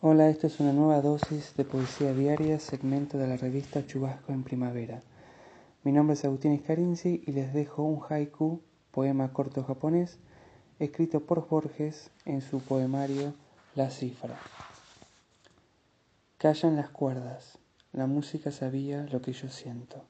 Hola, esto es una nueva dosis de poesía diaria, segmento de la revista Chubasco en Primavera. Mi nombre es Agustín Iscarinzi y les dejo un haiku, poema corto japonés, escrito por Borges en su poemario La Cifra. Callan las cuerdas, la música sabía lo que yo siento.